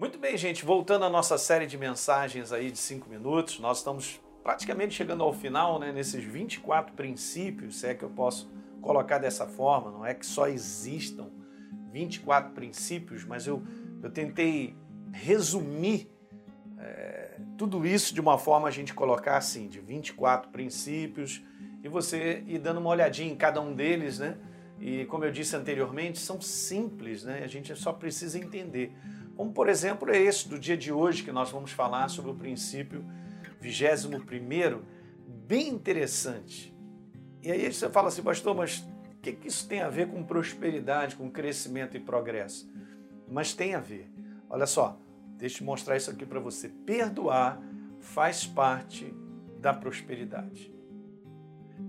Muito bem, gente, voltando à nossa série de mensagens aí de cinco minutos, nós estamos praticamente chegando ao final, né, nesses 24 princípios, se é que eu posso colocar dessa forma, não é que só existam 24 princípios, mas eu, eu tentei resumir é, tudo isso de uma forma a gente colocar assim, de 24 princípios, e você ir dando uma olhadinha em cada um deles, né? E como eu disse anteriormente, são simples, né? A gente só precisa entender. Como por exemplo é esse do dia de hoje que nós vamos falar sobre o princípio 21 bem interessante. E aí você fala assim, pastor, mas o que, que isso tem a ver com prosperidade, com crescimento e progresso? Mas tem a ver. Olha só, deixa eu mostrar isso aqui para você. Perdoar faz parte da prosperidade.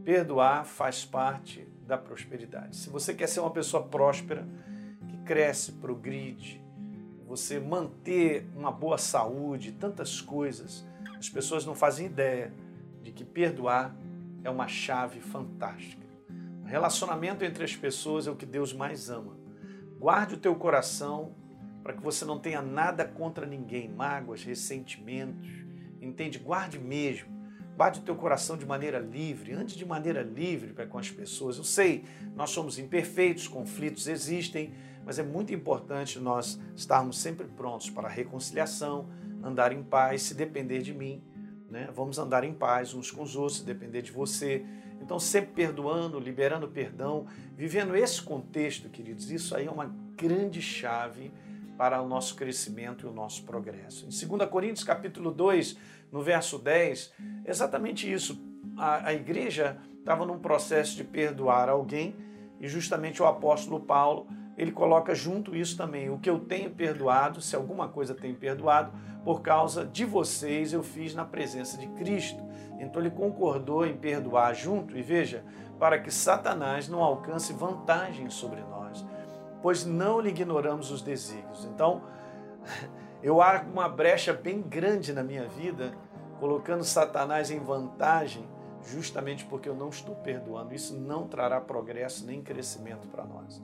Perdoar faz parte da prosperidade. Se você quer ser uma pessoa próspera, que cresce, progride, você manter uma boa saúde, tantas coisas, as pessoas não fazem ideia de que perdoar é uma chave fantástica. O relacionamento entre as pessoas é o que Deus mais ama. Guarde o teu coração para que você não tenha nada contra ninguém, mágoas, ressentimentos. Entende? Guarde mesmo. Guarde o teu coração de maneira livre, antes de maneira livre para com as pessoas. Eu sei, nós somos imperfeitos, conflitos existem, mas é muito importante nós estarmos sempre prontos para a reconciliação, andar em paz, se depender de mim. Né? Vamos andar em paz uns com os outros, se depender de você. Então, sempre perdoando, liberando perdão, vivendo esse contexto, queridos, isso aí é uma grande chave para o nosso crescimento e o nosso progresso. Em 2 Coríntios capítulo 2, no verso 10, exatamente isso. A, a igreja estava num processo de perdoar alguém e justamente o apóstolo Paulo ele coloca junto isso também. O que eu tenho perdoado, se alguma coisa tenho perdoado, por causa de vocês eu fiz na presença de Cristo. Então ele concordou em perdoar junto, e veja, para que Satanás não alcance vantagem sobre nós, pois não lhe ignoramos os desígnios. Então, eu há uma brecha bem grande na minha vida, colocando Satanás em vantagem, justamente porque eu não estou perdoando. Isso não trará progresso nem crescimento para nós.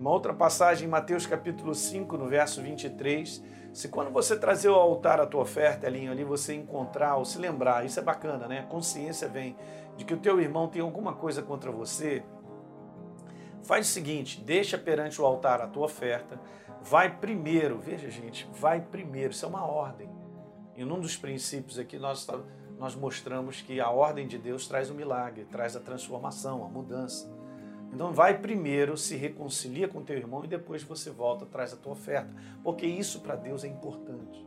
Uma outra passagem em Mateus capítulo 5, no verso 23, se quando você trazer ao altar a tua oferta, Elinho, ali você encontrar ou se lembrar, isso é bacana, né? A consciência vem de que o teu irmão tem alguma coisa contra você, faz o seguinte, deixa perante o altar a tua oferta, vai primeiro, veja gente, vai primeiro, isso é uma ordem. E num dos princípios aqui nós, nós mostramos que a ordem de Deus traz o milagre, traz a transformação, a mudança. Então vai primeiro, se reconcilia com teu irmão e depois você volta, traz a tua oferta, porque isso para Deus é importante.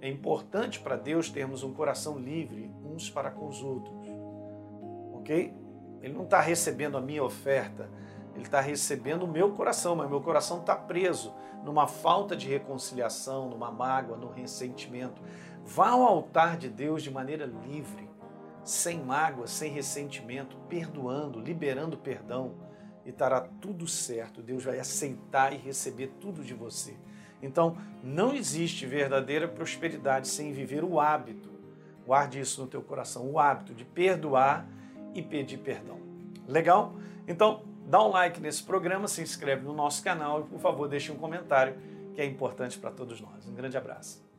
É importante para Deus termos um coração livre uns para com os outros, ok? Ele não está recebendo a minha oferta, ele está recebendo o meu coração, mas meu coração está preso numa falta de reconciliação, numa mágoa, no ressentimento. Vá ao altar de Deus de maneira livre, sem mágoa, sem ressentimento, perdoando, liberando perdão e estará tudo certo. Deus vai aceitar e receber tudo de você. Então, não existe verdadeira prosperidade sem viver o hábito. Guarde isso no teu coração, o hábito de perdoar e pedir perdão. Legal? Então, dá um like nesse programa, se inscreve no nosso canal e, por favor, deixe um comentário que é importante para todos nós. Um grande abraço.